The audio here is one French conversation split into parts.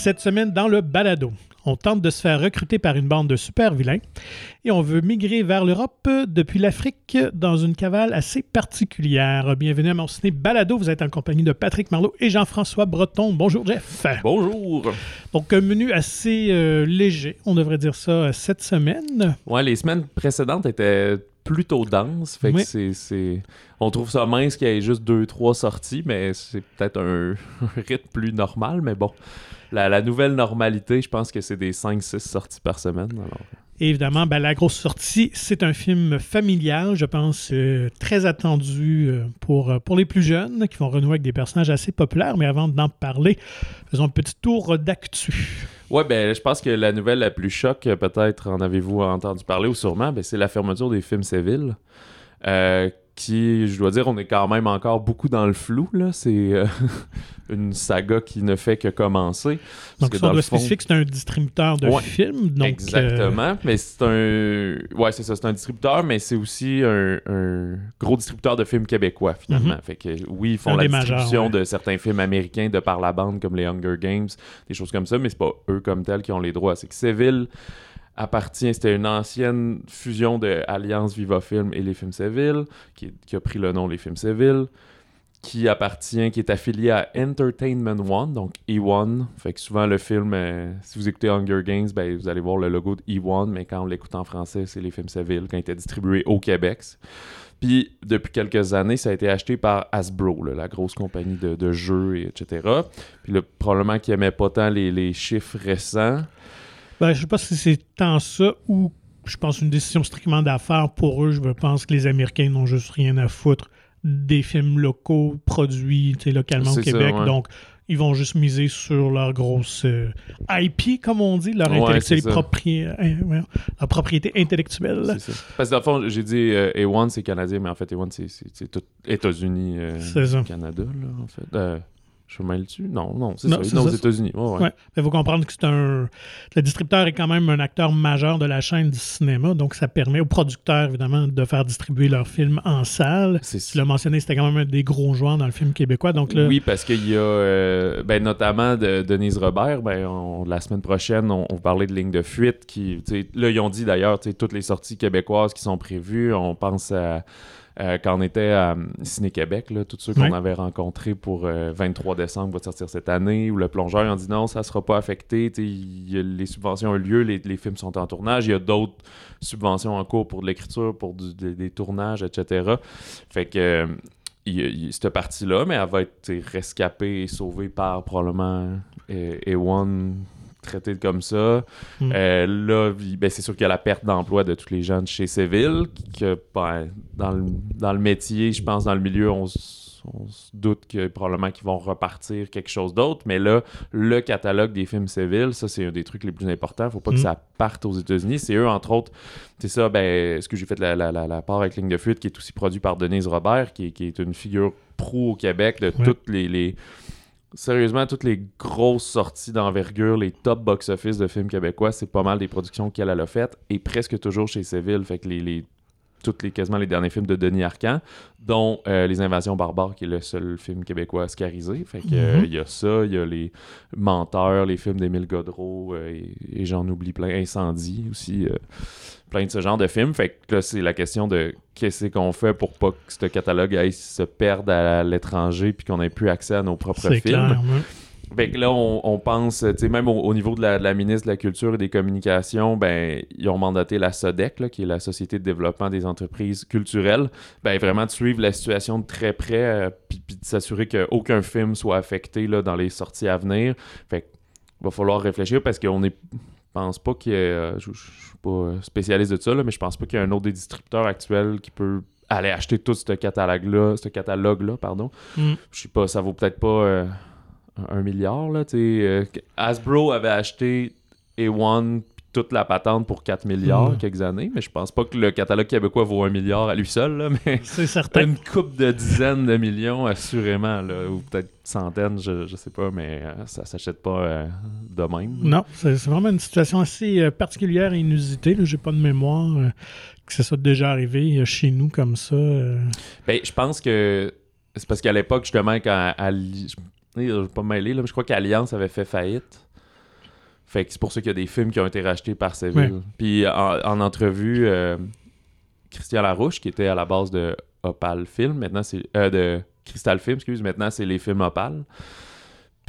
Cette semaine, dans le balado, on tente de se faire recruter par une bande de super vilains et on veut migrer vers l'Europe depuis l'Afrique dans une cavale assez particulière. Bienvenue à mon ciné balado. Vous êtes en compagnie de Patrick Marlot et Jean-François Breton. Bonjour, Jeff. Bonjour. Donc, un menu assez euh, léger, on devrait dire ça, cette semaine. Ouais, les semaines précédentes étaient plutôt denses. Fait Oui. que c'est, On trouve ça mince qu'il y ait juste deux, trois sorties, mais c'est peut-être un, un rythme plus normal. Mais bon, la, la nouvelle normalité, je pense que c'est des 5-6 sorties par semaine. Alors, évidemment, ben, la grosse sortie, c'est un film familial, je pense, euh, très attendu euh, pour, euh, pour les plus jeunes qui vont renouer avec des personnages assez populaires. Mais avant d'en parler, faisons un petit tour d'actu. Ouais, ben, je pense que la nouvelle la plus choc, euh, peut-être en avez-vous entendu parler ou sûrement, ben, c'est la fermeture des films Séville. Euh, qui, je dois dire, on est quand même encore beaucoup dans le flou. Là. C'est euh, une saga qui ne fait que commencer. Parce Donc, on dans doit fond- spécifier c'est un distributeur de Ouais, films. Donc, euh, Exactement. Mais c'est un. Ouais, c'est ça. C'est un distributeur, mais c'est aussi un, un gros distributeur de films québécois, finalement. Mhm. Fait que oui, ils font Un la majeurs, distribution ouais. de certains films américains de par la bande, comme les Hunger Games, des choses comme ça, mais c'est pas eux comme tels qui ont les droits. C'est que Séville appartient, c'était une ancienne fusion de Alliance Viva Film et les films Séville, qui, a pris le nom Les films Séville qui appartient, qui est affilié à Entertainment One, donc E1. Fait que souvent le film, euh, si vous écoutez Hunger Games, ben, vous allez voir le logo de E1, mais quand on l'écoute en français, c'est les films Seville, quand il était distribué au Québec. Puis depuis quelques années, ça a été acheté par Hasbro, la grosse compagnie de, jeux, et etc. Puis là, probablement qu'ils n'aimaient pas tant les chiffres récents. Ben, je sais pas si c'est tant ça ou je pense une décision strictement d'affaires pour eux. Je pense que les Américains n'ont juste rien à foutre des films locaux produits localement au ça, Québec. ouais. Donc, ils vont juste miser sur leur grosse euh, IP, comme on dit, leur, Ouais, propri- euh, leur propriété intellectuelle. Ça. Parce que dans le fond, j'ai dit euh, A1, c'est canadien, mais en fait, A1, c'est- tout États-Unis, euh. Canada, là, en fait. Je me mêle dessus? Non, non, c'est ça. Non, aux. États-Unis. Ouais, ouais. Ouais. Il faut comprendre que c'est un. Le distributeur est quand même un acteur majeur de la chaîne du cinéma, donc ça permet aux producteurs, évidemment, de faire distribuer leurs films en salle. C'est Tu l'as mentionné, c'était quand même un des gros joueurs dans le film québécois. Donc là, Oui, parce qu'il y a euh, ben, notamment de Denise Robert. Ben, on- la semaine prochaine, on, on parlait de ligne de fuite. Qui, là, ils ont dit d'ailleurs toutes les sorties québécoises qui sont prévues. On pense à. Euh, quand on était à euh, Ciné-Québec, tous ceux qu'on avait rencontrés pour euh, 23 décembre va sortir cette année, où le plongeur ils ont dit non, ça sera pas affecté, y les subventions ont lieu, les, les films sont en tournage, il y a d'autres subventions en cours pour de l'écriture, pour du- des, des tournages, etc. Fait que euh, y y cette partie-là, mais elle va être rescapée et sauvée par probablement euh, A1 traité comme ça. Mm. Euh, là, ben, c'est sûr qu'il y a la perte d'emploi de tous les de chez Séville, que ben, dans, le, dans le métier, je pense, dans le milieu, on, on se doute que probablement qu'ils vont repartir quelque chose d'autre, mais là, le catalogue des films Séville, ça, c'est un des trucs les plus importants. Faut pas Mm. que ça parte aux États-Unis. C'est eux, entre autres, c'est ça, ben, ce que j'ai fait la, la, la, la part avec Ligne de fuite, qui est aussi produit par Denise Robert, qui, est- qui est une figure pro au Québec de Ouais. toutes les, les- Sérieusement, toutes les grosses sorties d'envergure, les top box-office de films québécois, c'est pas mal des productions qu'elle elle a faites, et presque toujours chez Séville. Fait que les- toutes les, quasiment les derniers films de Denis Arcand, dont euh, Les Invasions barbares, qui est le seul film québécois oscarisé. Fait que euh, Mhm. il y a ça, il y a les Menteurs, les films d'Émile Godreau, euh, et, et j'en oublie plein. Incendie aussi. euh, plein de ce genre de films. Fait que là, c'est la question de qu'est-ce qu'on fait pour pas que ce catalogue aille se perde à l'étranger puis qu'on ait plus accès à nos propres films. clair. ouais. Fait que là, on, on pense, tu sais, même au, au niveau de la, de la ministre de la Culture et des Communications, ben, ils ont mandaté la SODEC, là, qui est la Société de développement des entreprises culturelles, ben, vraiment de suivre la situation de très près, euh, puis, puis de s'assurer qu'aucun film soit affecté là, dans les sorties à venir. Fait que va falloir réfléchir parce qu'on est. Je pense pas qu'il y ait. euh, je, je suis pas euh, spécialiste de ça, là, mais je pense pas qu'il y ait un autre des distributeurs actuels qui peut aller acheter tout ce catalogue-là, ce catalogue-là, pardon. Mm. Je sais pas, ça vaut peut-être pas euh, un- milliard, là, euh, Hasbro avait acheté A1 puis toute la patente pour 4 milliards Mm. quelques années, mais je pense pas que le catalogue québécois vaut un milliard à lui seul, là, mais C'est certain. une coupe de dizaines de millions, assurément, là, ou peut-être centaines, je, je sais pas, mais euh, ça s'achète pas euh, de même. Non, c'est vraiment une situation assez euh, particulière et inusitée. Je n'ai pas de mémoire euh, que ça soit déjà arrivé chez nous comme ça. Ben, je pense que c'est parce qu'à l'époque, justement, quand Ali... je ne vais pas me mêler, là, mais je crois qu'Alliance avait fait faillite. Fait que c'est pour ça qu'il y a des films qui ont été rachetés par Seville. Puis en, en entrevue, euh, Christian Larouche, qui était à la base de Opal Film, maintenant c'est. euh, de Crystal Film, excuse, maintenant c'est les films Opal.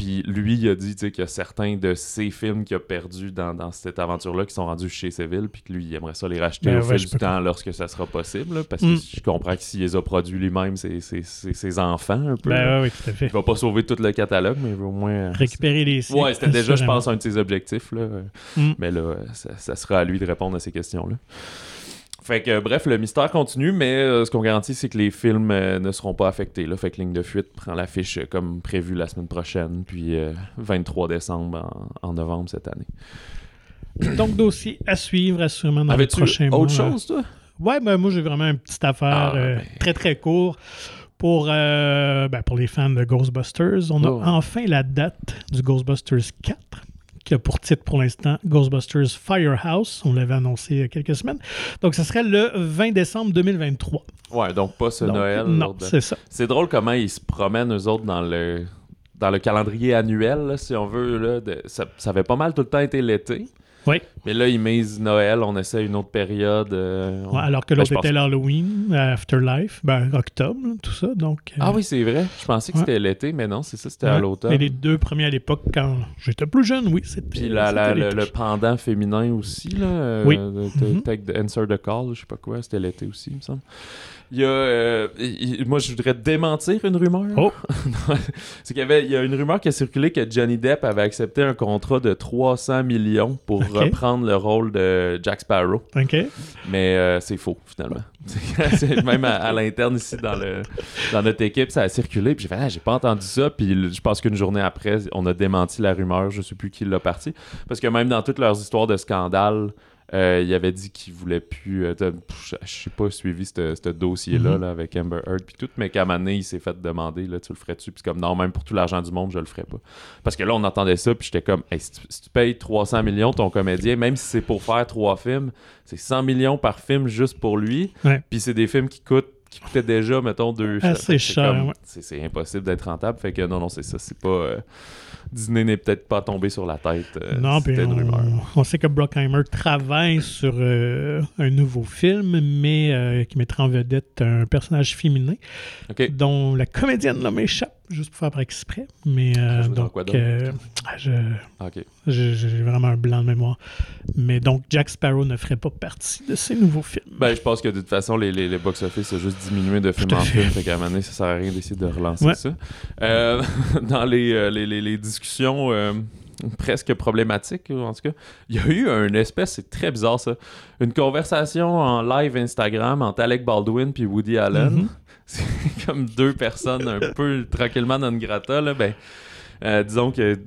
Puis lui, il a dit qu'il y a certains de ses films qu'il a perdus dans, dans cette aventure-là qui sont rendus chez Seville, puis que lui, il aimerait ça les racheter Ben au ouais, fil du temps lorsque ça sera possible. là, parce Mm. que je comprends que s'il les a produits lui-même, c'est ses enfants un peu. Ben oui, oui, tout à fait. Il va pas sauver tout le catalogue, mais il va au moins. euh, Récupérer les sites. Ouais, c'était déjà, je pense, un de ses objectifs. Là. Mm. Mais là, euh, ça, ça sera à lui de répondre à ces questions-là. Fait que, euh, bref, le mystère continue, mais euh, ce qu'on garantit, c'est que les films euh, ne seront pas affectés. Là. Fait que Ligne de fuite prend l'affiche euh, comme prévu la semaine prochaine, puis euh, 23 décembre en, en novembre cette année. Donc, dossier à suivre, assurément, dans les Avais-tu prochains mois. autre chose, toi? Ouais, ben moi, j'ai vraiment une petite affaire Ah, ben. très, très court. Pour, ben, pour les fans de Ghostbusters, on a Oh. enfin la date du Ghostbusters 4, qui a pour titre pour l'instant Ghostbusters Firehouse. On l'avait annoncé il y a quelques semaines. Donc, ce serait le 20 décembre 2023. Ouais, donc pas ce Donc, Noël. Non, de- c'est ça. C'est drôle comment ils se promènent, eux autres, dans le, dans le calendrier annuel, là, si on veut. Là, de- ça, ça avait pas mal tout le temps été l'été. Oui. Mais là, ils misent Noël, on essaie une autre période. euh, on- Ouais, alors que Ben, l'autre pense- était l'Halloween, Afterlife, ben, octobre, tout ça. Donc, euh, Ah oui, c'est vrai. Je pensais que Ouais. c'était l'été, mais non, c'est ça, c'était ouais. à l'automne. Mais les deux premiers à l'époque, quand j'étais plus jeune, oui, c'était. Puis la- le, le pendant féminin aussi, là, euh, Oui. Mhm. Take the Answer the Call, je sais pas quoi, c'était l'été aussi, il me semble. Il y a, euh, il- moi, je voudrais démentir une rumeur. Oh. c'est qu'il y avait, il y a une rumeur qui a circulé que Johnny Depp avait accepté un contrat de 300 millions pour reprendre le rôle de Jack Sparrow. OK. Mais euh, c'est faux, finalement. C'est- même à, à l'interne ici, dans, le, dans notre équipe, ça a circulé. Puis j'ai fait, ah, j'ai pas entendu ça. Puis je pense qu'une journée après, on a démenti la rumeur. Je sais plus qui l'a parti. Parce que même dans toutes leurs histoires de scandale, euh, il avait dit qu'il voulait plus. euh, pff, je sais pas suivi ce dossier-là Mhm. là, avec Amber Heard puis tout, mais qu'à un moment donné, il s'est fait demander là, tu le ferais-tu? Puis comme non, même pour tout l'argent du monde, je le ferais pas. Parce que là, on entendait ça, puis j'étais comme, Hey, si, tu, si tu payes 300 millions ton comédien, même si c'est pour faire trois films, c'est 100 millions par film juste pour lui. Ouais. Puis c'est des films qui coûtent qui coûtaient déjà, mettons, deux Assez cher, ouais. C'est impossible d'être rentable. Fait que non, non, c'est ça. C'est pas. euh, Disney n'est peut-être pas tombé sur la tête. euh, non, puis C'était une rumeur. on, on sait que Brockheimer travaille sur euh, un nouveau film, mais euh, qui mettra en vedette un personnage féminin dont la comédienne là, m'échappe, juste pour faire par exprès. Mais euh, donc, quoi euh, je- j'ai vraiment un blanc de mémoire. Mais donc, Jack Sparrow ne ferait pas partie de ces nouveaux films. Ben, je pense que de toute façon, les, les, les box-office ont juste diminué de film en film. Fait qu'à un moment donné, ça sert à rien d'essayer de relancer Ouais. ça. Euh, dans les, euh, les, les, les discussions presque problématiques, en tout cas, il y a eu une espèce, c'est très bizarre ça, une conversation en live Instagram entre Alec Baldwin puis Woody Allen. Mhm. C'est comme deux personnes un peu tranquillement le grata. Là, ben, euh, disons que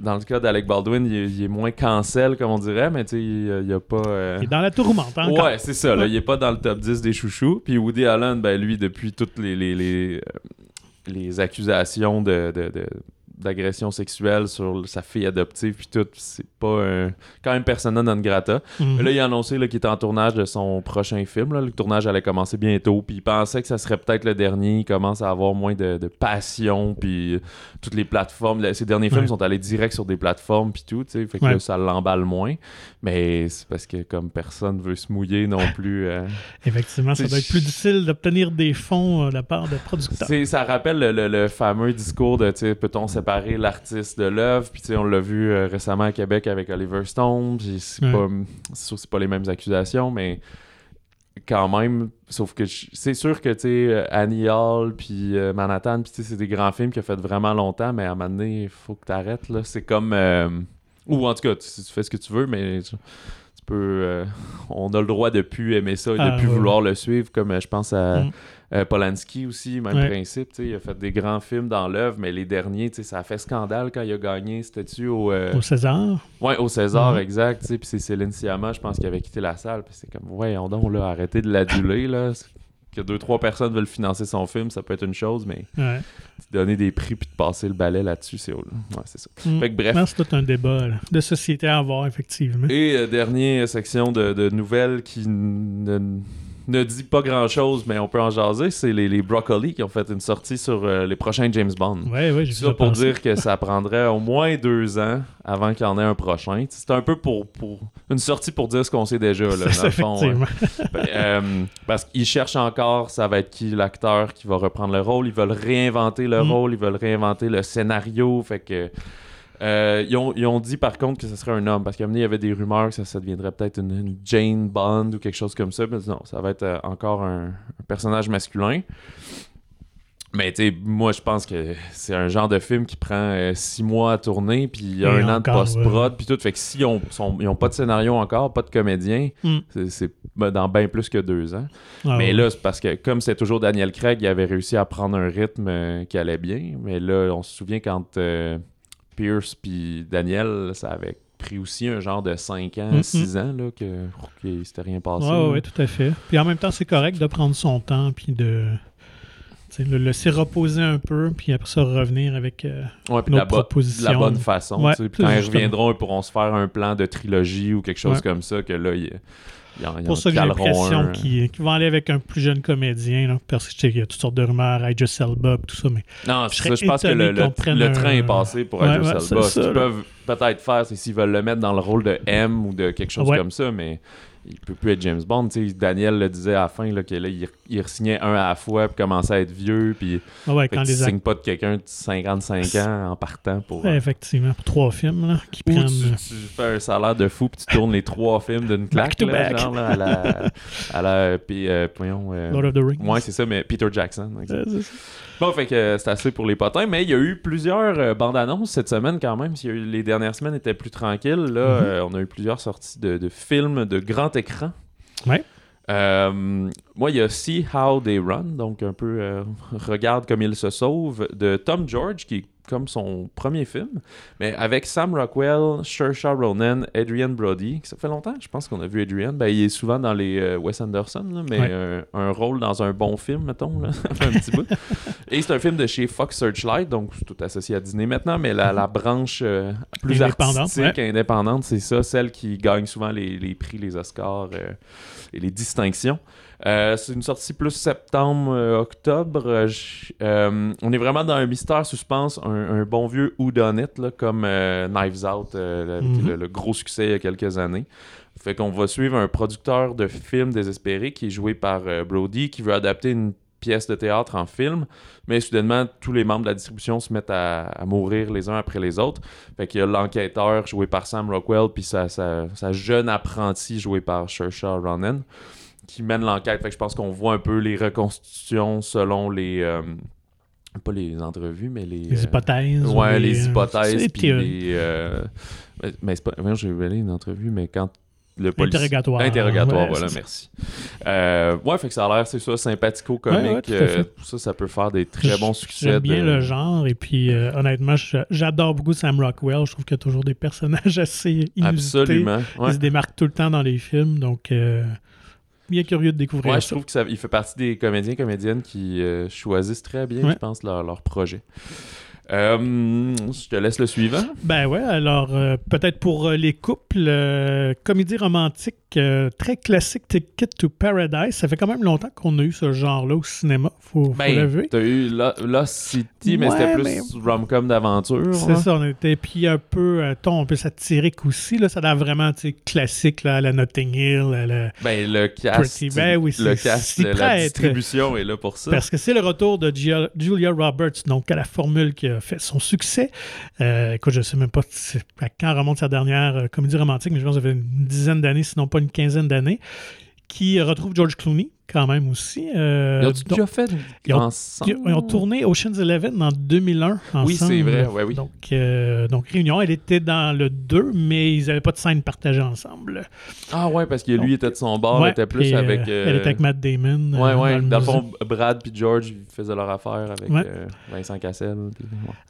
dans le cas d'Alec Baldwin, il est, il est moins cancel, comme on dirait, mais tu il n'y a pas. euh, Il est dans la tourmente hein. Ouais, c'est ça. Là. Il est pas dans le top 10 des chouchous. Puis Woody Allen, ben lui, depuis toutes les, les, les, euh, les accusations de, de- de- d'agression sexuelle sur sa fille adoptive, puis tout, c'est pas un... quand même persona non grata. Mhm. Là, il a annoncé qu'il était en tournage de son prochain film. là. Le tournage allait commencer bientôt. Puis il pensait que ça serait peut-être le dernier. Il commence à avoir moins de, de passion. Puis euh, toutes les plateformes. là, Ses derniers films Ouais. sont allés direct sur des plateformes. Puis tout. tu sais. Fait que Ouais. là, ça l'emballe moins. Mais c'est parce que comme personne veut se mouiller non plus. euh, Effectivement, ça doit être plus difficile d'obtenir des fonds euh, de la part de producteurs. Ça rappelle le, le- le fameux discours de tu sais, peut-on séparer l'artiste de l'œuvre puis tu sais, on l'a vu euh, récemment à Québec avec Oliver Stone puis c'est Ouais. pas sûr c'est pas les mêmes accusations mais quand même sauf que je- c'est sûr que tu sais euh, Annie Hall puis euh, Manhattan puis tu sais, c'est des grands films qui ont fait vraiment longtemps mais à un moment donné il faut que t'arrêtes là c'est comme euh, ou en tout cas tu, tu fais ce que tu veux mais tu, tu peux on a le droit de plus aimer ça et de Ah, plus ouais, vouloir le suivre comme je pense à Mm. Euh, Polanski aussi, même Ouais. principe, il a fait des grands films dans l'œuvre, mais les derniers, tu sais, ça a fait scandale quand il a gagné, c'était-tu au... euh, Au César? Ouais, au César, Mhm. exact, tu sais, puis c'est Céline Sciamma, je pense, qui avait quitté la salle, puis c'est comme, ouais, on donc, là, arrêtez de l'aduler, là, que deux, trois personnes veulent financer son film, ça peut être une chose, mais Ouais. donner des prix puis de passer le balai là-dessus, c'est... Ouais, c'est ça. Mm. Fait que bref. C'est tout un débat là, de société à avoir, effectivement. Et euh, dernière section de, de nouvelles qui ne, ne dit pas grand-chose, mais on peut en jaser, c'est les, les Broccoli qui ont fait une sortie sur euh, les prochains James Bond. J'ai vu Ça pour dire que ça prendrait au moins deux ans avant qu'il y en ait un prochain. C'est un peu pour, pour une sortie pour dire ce qu'on sait déjà, là, dans ça, le fond. Ben, euh, parce qu'ils cherchent encore, ça va être qui l'acteur qui va reprendre le rôle. Ils veulent réinventer le Mm. rôle, ils veulent réinventer le scénario. Fait que. Euh, ils, ont, ils ont dit par contre que ce serait un homme parce qu'à un moment il y avait des rumeurs que ça, ça deviendrait peut-être une, une Jane Bond ou quelque chose comme ça. Mais non, ça va être euh, encore un, un personnage masculin. Mais tu sais, moi je pense que c'est un genre de film qui prend euh, six mois à tourner, puis il y a Et un an de post-prod, puis tout. Fait que s'ils ont, sont- ils ont pas de scénario encore, pas de comédien, Mm. c'est- ben, dans bien plus que deux ans. Ah, mais ouais. là, c'est parce que comme c'est toujours Daniel Craig, il avait réussi à prendre un rythme qui allait bien. Mais là, on se souvient quand Pierce puis Daniel, ça avait pris aussi un genre de 5 ans, Mm, 6 ans, là, que, que s'était rien passé. Ouais, ouais, tout à fait. Puis en même temps, c'est correct de prendre son temps, puis de le laisser reposer un peu, puis après ça revenir avec. euh, Ouais, nos la, propositions. bonne façon. Ouais. Puis quand ils reviendront, ils pourront se faire un plan de trilogie ou quelque chose Ouais. comme ça, que là, ils, pour ça que j'ai l'impression qu'ils vont aller avec un plus jeune comédien, là, parce que je sais qu'il y a toutes sortes de rumeurs, Idris Elba, tout ça, mais Non, Je ça, pense que le, un- train est passé pour Ouais, Idris ouais, Elba. c'est Ce qu'ils peuvent peut-être faire, c'est s'ils veulent le mettre dans le rôle de M ou de quelque chose Ouais. comme ça, mais il peut plus être James Bond. Tu sais, Daniel le disait à la fin, là, que là, il, il signait un à la fois, puis commençait à être vieux, puis ah ouais, quand les tu acteurs. signes pas de quelqu'un de 55 ans en partant pour... Ouais, effectivement, pour trois films là, qui prennent. tu, tu fais un salaire de fou puis tu tournes les trois films d'une claque, Back to là, back. genre là, à la... À la puis, euh, euh, Lord of the Rings. ouais, c'est ça, mais Peter Jackson. Euh. Bon, fait que euh, c'est assez pour les potins, mais il y a eu plusieurs euh, bandes annonces cette semaine quand même. Eu- les dernières semaines étaient plus tranquilles. Là, Mhm. euh, on a eu plusieurs sorties de, de films de grand écran. Ouais. Euh, moi, il y a See How They Run, donc un peu euh, Regarde comme ils se sauvent, de Tom George, qui est comme son premier film, mais avec Sam Rockwell, Saoirse Ronan, Adrian Brody. Ça fait longtemps, je pense qu'on a vu Adrian. Ben, il est souvent dans les euh, Wes Anderson, là, mais Ouais. euh, un rôle dans un bon film, mettons, là, un petit bout. Et c'est un film de chez Fox Searchlight, donc tout associé à Disney maintenant, mais la, la branche euh, plus Indépendante, artistique, indépendante, c'est ça, celle qui gagne souvent les, les prix, les Oscars euh, et les distinctions. Euh, c'est une sortie plus septembre, euh. Euh, on est vraiment dans un mystère suspense, un, un bon vieux whodunit, là, comme euh, Knives Out, Mhm. le, le gros succès il y a quelques années. Fait qu'on va suivre un producteur de films désespéré qui est joué par Brody, qui veut adapter une pièce de théâtre en film, mais soudainement, tous les membres de la distribution se mettent à, à mourir les uns après les autres. Fait qu'il y a l'enquêteur joué par Sam Rockwell, puis sa, sa, sa jeune apprentie jouée par Saoirse Ronan, qui mène l'enquête. Fait que je pense qu'on voit un peu les reconstitutions selon les... euh, pas les entrevues, mais les... Les euh, hypothèses. ou Ouais, les, c'est hypothèses, des puis les... euh, mais- Mais c'est pas... voyons, J'ai vu une entrevue, mais quand le. Interrogatoire. Interrogatoire, Ouais, voilà, merci. Euh, ouais, fait que ça a l'air, c'est ça, sympathico-comique. Ouais, tout euh, ça, ça peut faire des très bons succès. J'aime bien de- le genre, et puis euh, honnêtement, j'adore beaucoup Sam Rockwell. Je trouve qu'il y a toujours des personnages assez inusités. Absolument. Ouais. Il se démarque tout le temps dans les films, donc euh, bien curieux de découvrir Ouais, je trouve qu'il fait partie des comédiens et comédiennes qui euh, choisissent très bien, Ouais. je pense, leur, leur projet. Euh, je te laisse le suivant. Ben ouais, alors euh, peut-être pour les couples, comédie romantique euh, très classique Ticket to Paradise. Ça fait quand même longtemps qu'on a eu ce genre-là au cinéma, faut, faut Ben, l'avouer. t'as eu Lo- Lost City, mais c'était plus mais- rom-com d'aventure. C'est hein. ça, on était puis un peu euh, ton un peu satirique aussi là, ça a l'air vraiment classique là, à la Notting Hill, à la- Ben, le cast, Pretty, ben oui, le cast, la distribution est là pour ça. parce que c'est le retour de Gia- Julia Roberts, donc à la formule qui a fait son succès. Euh, écoute, je sais même pas à quand remonte sa dernière euh, comédie romantique, mais je pense que ça fait une dizaine d'années, sinon pas une quinzaine d'années, qui retrouve George Clooney quand même aussi. Euh, Ils ont donc- déjà fait ils ont- ensemble? Ils ont tourné Ocean's Eleven en 2001 ensemble. Oui, c'est vrai, ouais, oui. Donc, euh, donc, Réunion, elle était dans le 2, mais ils n'avaient pas de scène partagée ensemble. Ah ouais, parce que lui Donc, était de son bord, Ouais, était plus avec... euh, Elle était avec Matt Damon. Ouais, ouais. le Dans le fond, Brad puis George faisaient leur affaire avec Ouais. Vincent Cassel. puis-.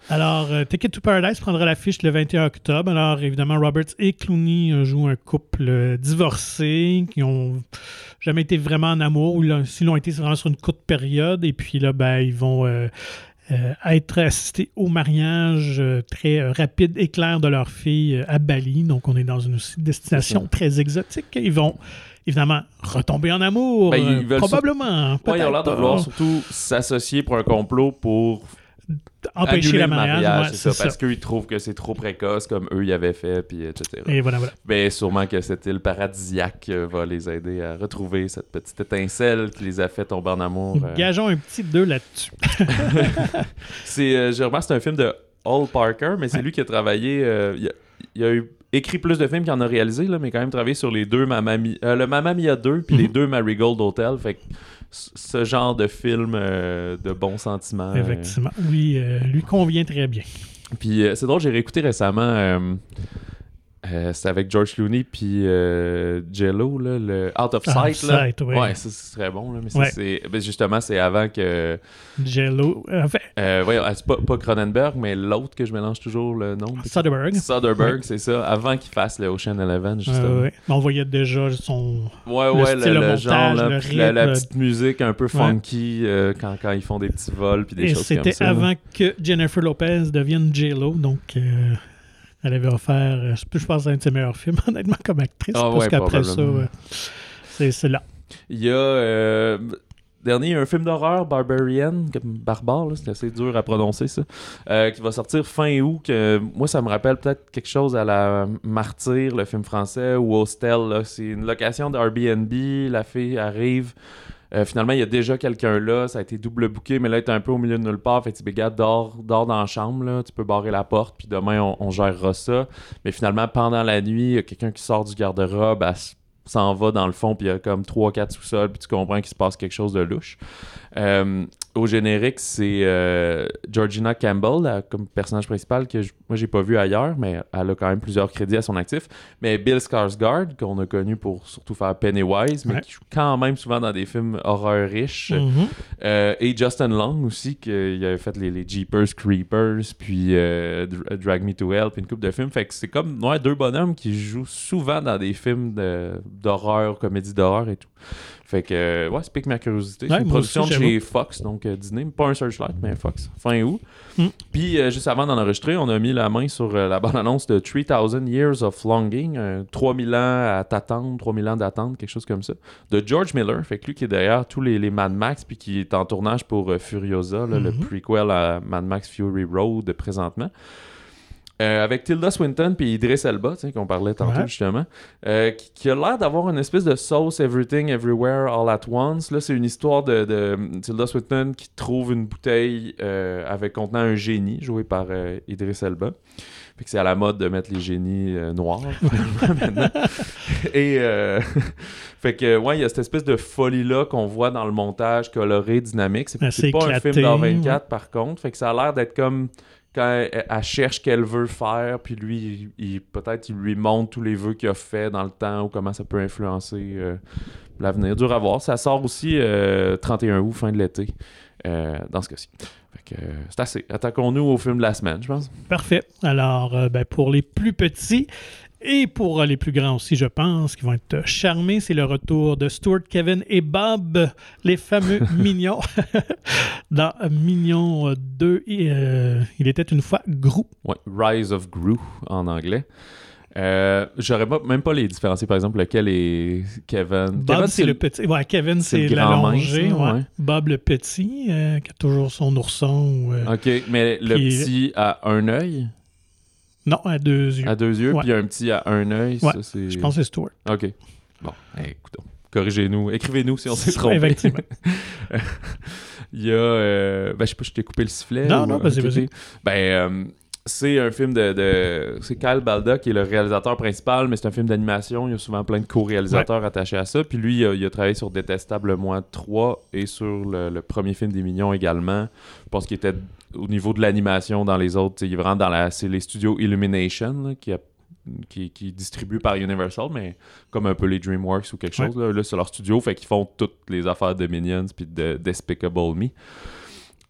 Alors, Ticket to Paradise prendra l'affiche le 21 octobre. Alors, évidemment, Roberts et Clooney jouent un couple divorcé qui ont jamais été vraiment en amour ou s'ils l'ont été, c'est vraiment sur une courte période. Et puis là, ben, ils vont euh, euh, être assistés au mariage euh, très euh, rapide et clair de leur fille euh, à Bali. Donc, on est dans une destination très exotique. Ils vont évidemment retomber en amour. Ben, ils veulent probablement. Ouais, ils ont l'air de vouloir surtout s'associer pour un complot pour empêcher le mariage. mariage, ouais, c'est ça, c'est parce qu'ils trouvent que c'est trop précoce comme eux y avaient fait, puis etc. Et voilà, voilà. Ben, sûrement que cette île paradisiaque euh, va les aider à retrouver cette petite étincelle qui les a fait tomber en amour. euh. Gageons un petit 2 là-dessus. C'est, euh, je remarque, c'est un film de Hall Parker, mais c'est Ouais. lui qui a travaillé. euh, il, a, il a eu- écrit plus de films qu'il en a réalisé, là, mais quand même travaillé sur les deux Mamma Mia, euh, le Mamma Mia 2 puis Mhm. les deux Marigold Hotel. Fait ce genre de film euh, de bons sentiments. euh, Effectivement. Lui, euh, lui convient très bien. Puis c'est drôle, j'ai réécouté récemment. Euh, c'était avec George Clooney puis euh, Jello, là, le Out of Out of Sight. là. Sight, ouais. ça, ce serait bon. Là, mais ça, Ouais. c'est, ben, justement, c'est avant que. Jello. euh, Enfin, Euh, voyons, c'est pas, pas Cronenberg, mais l'autre que je mélange toujours le nom. Soderbergh. Soderbergh, Ouais. c'est ça. Avant qu'il fasse le Ocean Eleven, justement. ouais. On voyait déjà son. Ouais, Le ouais, le, style, le le montage, genre, le la, la petite musique un peu funky quand, quand ils font des petits vols puis des Et choses comme c'était ça. là. avant que Jennifer Lopez devienne J-Lo. Donc, elle avait offert, euh, je pense, un de ses meilleurs films, honnêtement, comme actrice. Ah parce ouais, qu'après ça, c'est là. Il y a euh, dernier un film d'horreur Barbarian comme barbare c'est assez dur à prononcer ça euh, qui va sortir fin août que moi ça me rappelle peut-être quelque chose à la Martyr le film français ou Hostel c'est une location d'Airbnb la fille arrive euh, finalement, il y a déjà quelqu'un là, ça a été double booké, mais là, est un peu au milieu de nulle part. Fait que gars, dors, dors dans la chambre, tu peux barrer la porte, puis demain, on, on gérera ça. Mais finalement, pendant la nuit, il y a quelqu'un qui sort du garde-robe, s'en va dans le fond, puis il y a comme 3-4 sous-sols, puis tu comprends qu'il se passe quelque chose de louche. Euh, au générique, c'est euh, Georgina Campbell, comme personnage principal, que je- moi, j'ai pas vu ailleurs, mais elle a quand même plusieurs crédits à son actif. Mais Bill Skarsgård, qu'on a connu pour surtout faire Pennywise, mais Ouais. qui joue quand même souvent dans des films horreur riches. Mhm. Euh, et Justin Long aussi, qui avait fait les, les Jeepers Creepers, puis Dr- Drag Me to Hell, puis une couple de films. Fait que c'est comme ouais, deux bonhommes qui jouent souvent dans des films de- d'horreur, comédie d'horreur et tout. Fait que, euh, ouais, ça pique ma curiosité. Ouais, c'est une production aussi, de chez Fox, donc euh, Disney. Pas un Searchlight, mais Fox. Fin août. Mm. Puis, euh, juste avant d'en enregistrer, on a mis la main sur euh, la bande-annonce de 3000 Years of Longing. euh, 3000 ans à t'attendre, 3000 ans d'attente, quelque chose comme ça. De George Miller. Fait que lui qui est derrière tous les, les Mad Max, puis qui est en tournage pour Furiosa, là, le Mhm. prequel à Mad Max Fury Road présentement. Euh, avec Tilda Swinton puis Idris Elba, tu sais, qu'on parlait tantôt Ouais. justement, euh, qui, qui a l'air d'avoir une espèce de sauce Everything Everywhere All at Once. Là, c'est une histoire de, de Tilda Swinton qui trouve une bouteille euh, avec contenant un génie, joué par Idris Elba. Fait que c'est à la mode de mettre les génies noirs maintenant. Et fait que ouais, il y a cette espèce de folie là qu'on voit dans le montage coloré, dynamique. C'est pas un film d'A24 ouais. par contre. Fait que ça a l'air d'être comme quand elle, cherche qu'elle veut faire, puis lui, il, peut-être il lui montre tous les vœux qu'il a fait dans le temps ou comment ça peut influencer euh, l'avenir. Dur à voir. Ça sort aussi euh, 31 août, fin de l'été, euh, dans ce cas-ci. Euh, c'est assez. Attaquons-nous au film de la semaine, je pense. Parfait. Alors, euh, ben, pour les plus petits et pour euh, les plus grands aussi, je pense, qui vont être euh, charmés, c'est le retour de Stuart, Kevin et Bob, les fameux mignons. Dans Mignon 2, et, euh, il était une fois Gru. Ouais, Rise of Gru en anglais. Euh, J'aurais pas- même pas les différencier, par exemple, lequel est Kevin. Bob, Kevin, c'est le petit. Ouais, Kevin, c'est c'est le grand l'allongé. ouais. ouais. Bob, le petit, euh, qui a toujours son ourson. euh, Ok, mais le petit a un œil, Non, à deux yeux. à deux yeux, Ouais. puis un petit a un œil. Ouais, ça, c'est- Je pense que c'est Stuart. Ok. Bon, hey, écoutons. Corrigez-nous. Écrivez-nous si on s'est trompé. Effectivement. Il y a. euh, ben, je sais pas, je t'ai coupé le sifflet. Non, ou- non, vas-y, ok, vas-y. ok. Ben, euh, c'est un film de. de- C'est Kyle Balda qui est le réalisateur principal, mais c'est un film d'animation. Il y a souvent plein de co-réalisateurs attachés à ça. Puis lui, il a, il a travaillé sur Détestable Moi 3 et sur le, le premier film des Mignons également. Je pense qu'il était au niveau de l'animation dans les autres. Il est vraiment dans la. C'est les studios Illumination là, qui a qui, qui est distribué par Universal, mais comme un peu les DreamWorks ou quelque chose. Là, là c'est leur studio, fait qu'ils font toutes les affaires de Minions puis de Despicable Me.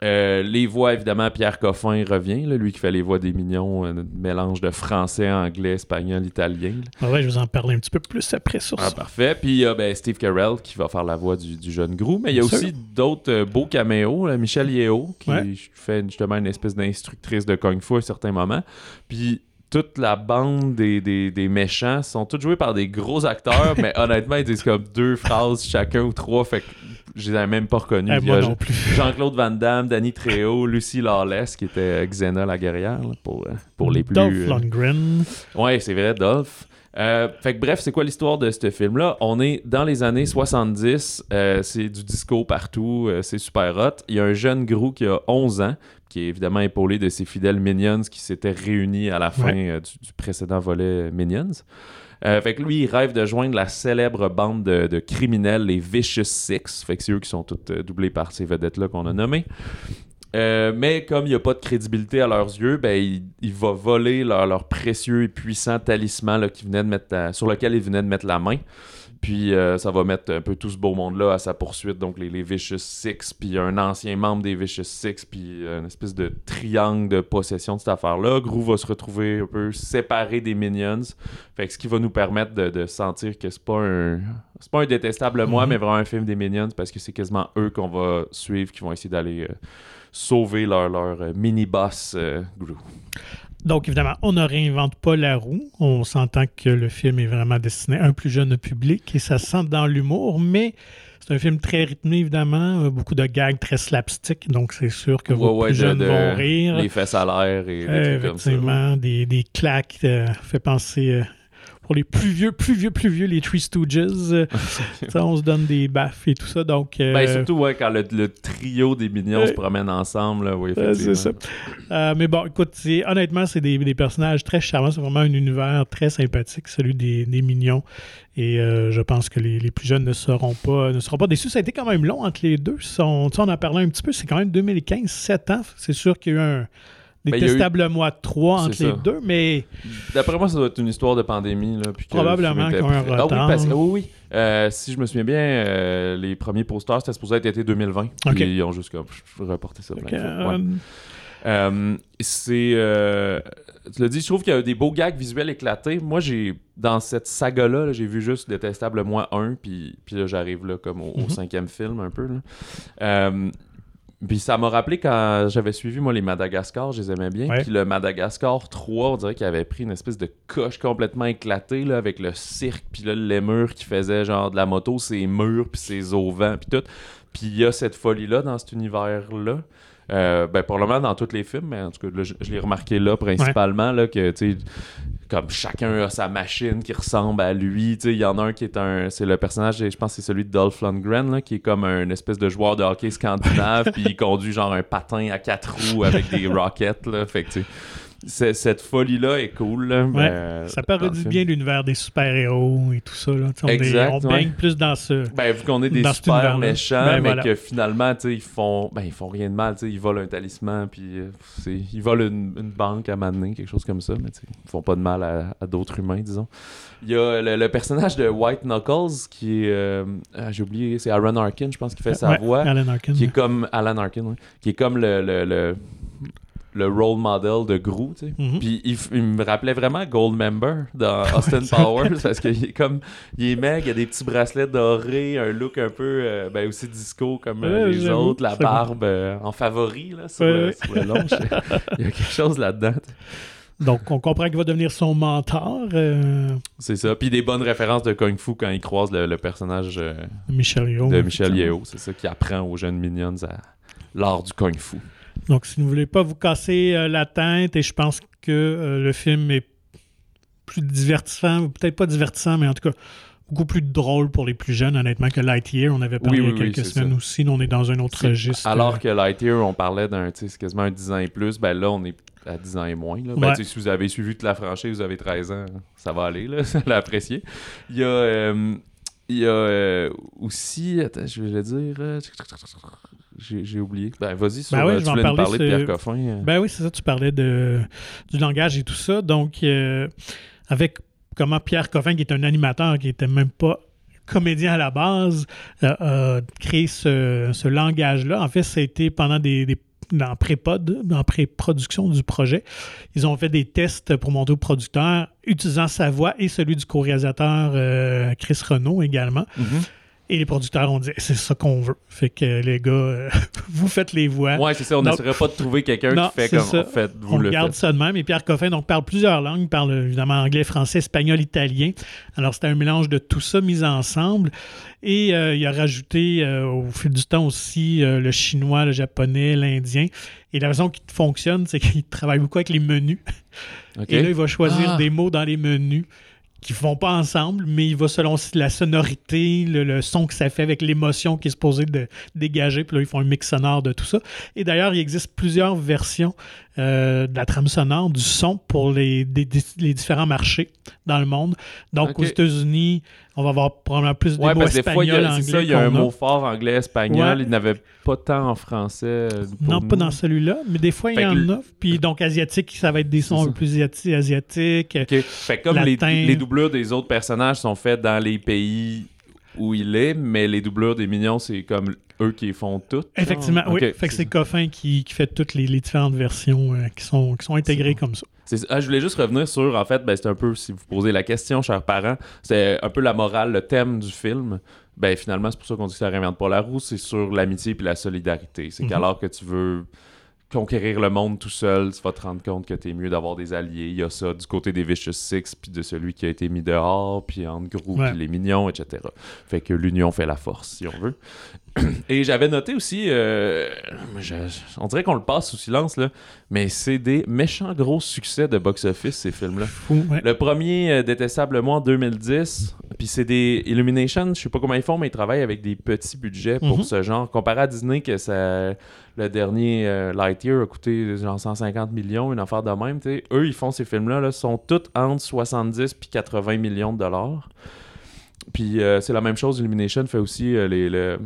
Euh, les voix, évidemment, Pierre Coffin revient, là, lui qui fait les voix des mignons, un mélange de français, anglais, espagnol, italien. Ah ouais, je vous en parler un petit peu plus après sur Ah, ça. parfait. Puis il y a ben, Steve Carell qui va faire la voix du, du jeune Grou. Mais il y a aussi d'autres euh, beaux caméos. là. Michel Yeo qui Ouais. fait justement une espèce d'instructrice de Kung Fu à un certain moment. Puis toute la bande des, des, des méchants sont tous joués par des gros acteurs. mais honnêtement, ils disent comme deux phrases chacun ou trois. Fait que je les avais même pas reconnus. Eh, moi non plus. Jean-Claude Van Damme, Danny Trejo, Lucie Lawless qui était euh, Xena la guerrière là, pour, euh, pour les plus... Dolph euh, Lundgren. Ouais, c'est vrai, Dolph. Euh, fait que bref, c'est quoi l'histoire de ce film-là? On est dans les années 70, euh, c'est du disco partout, euh, c'est super hot. Il y a un jeune Gru qui a 11 ans, qui est évidemment épaulé de ses fidèles Minions qui s'étaient réunis à la fin Ouais. du, du précédent volet Minions. Euh, fait que lui, il rêve de joindre la célèbre bande de, criminels, les Vicious Six. Fait que c'est eux qui sont toutes euh, doublés par ces vedettes-là qu'on a nommées. Euh, mais comme il n'y a pas de crédibilité à leurs yeux, ben, il, va voler leur, leur précieux et puissant talisman là, qui venait de mettre sur lequel il venait de mettre la main. Puis euh, ça va mettre un peu tout ce beau monde-là à sa poursuite, donc les, les Vicious Six, puis un ancien membre des Vicious Six, puis euh, une espèce de triangle de possession de cette affaire-là. Gru va se retrouver un peu séparé des Minions, fait que ce qui va nous permettre de, de sentir que c'est pas un c'est pas un détestable moi, Mhm. mais vraiment un film des Minions, parce que c'est quasiment eux qu'on va suivre, qui vont essayer d'aller euh, sauver leur, leur euh, mini-boss Gru. Donc, évidemment, on ne réinvente pas la roue. On s'entend que le film est vraiment destiné à un plus jeune public et ça se sent dans l'humour, mais c'est un film très rythmé, évidemment. euh, Beaucoup de gags très slapstick, donc c'est sûr que vos Ouais, ouais, plus de- jeunes de- vont rire. Les fesses à l'air et des trucs comme ça. effectivement, des, des claques, euh, fait penser euh, pour les plus vieux, plus vieux, plus vieux, les Three Stooges. euh, ça, on se donne des baffes et tout ça. Donc, euh, Ben, surtout, ouais, quand le, le trio des mignons Ouais. se promène ensemble, là, oui, euh, c'est ça. Euh, mais bon, écoute, honnêtement, c'est des, des personnages très charmants. C'est vraiment un univers très sympathique, celui des, des mignons. Et euh, je pense que les, les plus jeunes ne seront pas ne seront pas déçus. Ça a été quand même long entre les deux. On en parlait un petit peu. C'est quand même 2015, 7 ans. C'est sûr qu'il y a eu un Ben, il y a eu- détestable mois de 3 C'est entre les ça. deux, mais D'après moi, ça doit être une histoire de pandémie. Là, puis que Probablement ont un prêt. Ah oui, retard. parce oui, oui. Euh, si je me souviens bien, euh, les premiers posters, c'était supposé être été 2020. Ok. Puis ils ont juste comme, reporté ça fois. euh, Ouais. C'est. tu l'as dit, je trouve qu'il y a des beaux gags visuels éclatés. Moi, j'ai. Dans cette saga-là, là, j'ai vu juste Détestable Moi 1, puis, puis là, j'arrive là comme au, au Mhm. cinquième film, un peu. Là. Puis ça m'a rappelé quand j'avais suivi, moi, les Madagascar, je les aimais bien. Ouais. Puis le Madagascar 3, on dirait qu'il avait pris une espèce de coche complètement éclatée, là, avec le cirque, puis là, les murs qui faisaient genre de la moto, ses murs, puis ses auvents, puis tout. Puis il y a cette folie-là dans cet univers-là. Euh, ben, probablement dans tous les films, mais en tout cas, là, je, je l'ai remarqué là principalement, là, que, tu sais, comme chacun a sa machine qui ressemble à lui. Tu sais, Il y en a un qui est un. C'est le personnage, je pense que c'est celui de Dolph Lundgren, là, qui est comme un espèce de joueur de hockey scandinave, puis il conduit genre un patin à quatre roues avec des rockets. Là, fait que, tu sais, c'est- cette folie-là est cool. Là, ça dans le parodie film. bien l'univers des super-héros et tout ça. Là. On, est- Exact, on ouais. baigne plus dans ce. Ben, vu qu'on est des super méchants, Ben, mais voilà. que finalement, ils font, ben, ils font rien de mal, ils volent un talisman, puis euh, ils volent une, une banque à m'amener, quelque chose comme ça, mais ils font pas de mal à, à d'autres humains, disons. Il y a le, le personnage de White Knuckles, qui est, euh, ah, j'ai oublié, c'est Aaron Arkin, je pense, qui fait sa Ouais, voix, Alan Arkin. qui est comme Alan Arkin, qui est comme le, le, le, le role model de Gru, tu sais. Mhm. Puis il, me rappelait vraiment Goldmember dans Austin Powers parce qu'il est comme il est mec, il a des petits bracelets dorés, un look un peu euh, ben aussi disco comme euh, Ouais, les autres, la barbe euh, en favori là sur, Ouais, le, ouais. sur le long. Je- il y a quelque chose là-dedans. Donc, on comprend qu'il va devenir son mentor, euh, C'est ça. Puis des bonnes références de Kung Fu quand il croise le, le personnage euh, Michel Yeoh. de Michel. Yeo, c'est ça qui apprend aux jeunes minions à l'art du Kung Fu. Donc, si vous ne voulez pas vous casser euh, la tête, et je pense que euh, le film est plus divertissant, peut-être pas divertissant, mais en tout cas beaucoup plus drôle pour les plus jeunes, honnêtement, que Lightyear. On avait parlé Oui, il y a oui, quelques semaines ça. aussi. Nous, on est dans un autre registre. Alors que Lightyear, on parlait d'un, tu sais, c'est quasiment un 10 ans et plus, ben là, on est à 10 ans et moins. Là. Ben, Ouais. si vous avez suivi toute la franchise, vous avez 13 ans, ça va aller, là, ça l'a apprécié. Il y a, euh, il y a euh, aussi, attends, je vais le dire, euh, j'ai, oublié. Ben, vas-y, sur, Ben euh, je tu voulais parler, parler de Pierre Coffin. euh. Ben oui, c'est ça, tu parlais de, du langage et tout ça. Donc, euh, avec comment Pierre Coffin, qui est un animateur, qui était même pas comédien à la base, euh, a créé ce, ce langage-là. En fait, ça a été pendant des, des dans pré-pod, en pré-production du projet. Ils ont fait des tests pour montrer au producteur, utilisant sa voix et celui du co-réalisateur euh, Chris Renault également. Mm-hmm. Et les producteurs ont dit c'est ça qu'on veut. Fait que les gars, euh, vous faites les voix. Ouais, c'est ça. On n'essaierait pas de trouver quelqu'un qui fait comme ça. en fait, vous on le garde faites. ça de même. Et Pierre Coffin donc, parle plusieurs langues. Il parle évidemment anglais, français, espagnol, italien. Alors, c'était un mélange de tout ça mis ensemble. Et euh, il a rajouté euh, au fil du temps aussi euh, le chinois, le japonais, l'indien. Et la raison qui fonctionne, c'est qu'il travaille beaucoup avec les menus. Ok. Et là, il va choisir Ah. des mots dans les menus qui ne vont pas ensemble, mais il va selon la sonorité, le, son que ça fait avec l'émotion qui est supposé de dégager. Puis là, ils font un mix sonore de tout ça. Et d'ailleurs, il existe plusieurs versions euh, de la trame sonore, du son pour les, des- des- les différents marchés dans le monde. Donc, aux États-Unis, on va avoir probablement plus des Ouais, mots parce des fois, anglais. ça, il y a un mot fort anglais-espagnol. Ouais. Il n'avait pas tant en français. euh, Non, pas dans celui-là, mais des fois, il y en le- a. Puis donc, asiatique, ça va être des sons plus asiati- asiatiques. Ok. Fait comme les, les doublures des autres personnages sont faites dans les pays où il est, mais les doublures des mignons, c'est comme eux qui font toutes. Effectivement, genre. oui. Fait que c'est Coffin qui, qui fait toutes les, les différentes versions euh, qui, sont, qui sont intégrées comme ça. Ah, je voulais juste revenir sur, en fait, ben, c'est un peu, si vous posez la question, chers parents, c'est un peu la morale, le thème du film. Ben, finalement, c'est pour ça qu'on dit que ça réinvente pas la roue, c'est sur l'amitié et la solidarité. C'est Mhm. qu'alors que tu veux conquérir le monde tout seul, tu vas te rendre compte que t'es mieux d'avoir des alliés. Il y a ça du côté des Vicious Six, puis de celui qui a été mis dehors, puis entre groupe, Ouais. puis les mignons, etc. Fait que l'union fait la force, si on veut. Et j'avais noté aussi, euh, je- on dirait qu'on le passe sous silence, là, mais c'est des méchants gros succès de box-office, ces films-là. Ouais. Le premier, euh, Détestablement, en 2010. Puis c'est des Illumination, je sais pas comment ils font, mais ils travaillent avec des petits budgets pour Mhm. ce genre. Comparé à Disney, que ça, le dernier euh, Lightyear a coûté genre 150 millions, une affaire de même. Eux, ils font ces films-là, là, sont tous entre 70 puis 80 millions de dollars. Puis euh, c'est la même chose, Illumination fait aussi euh, les... le-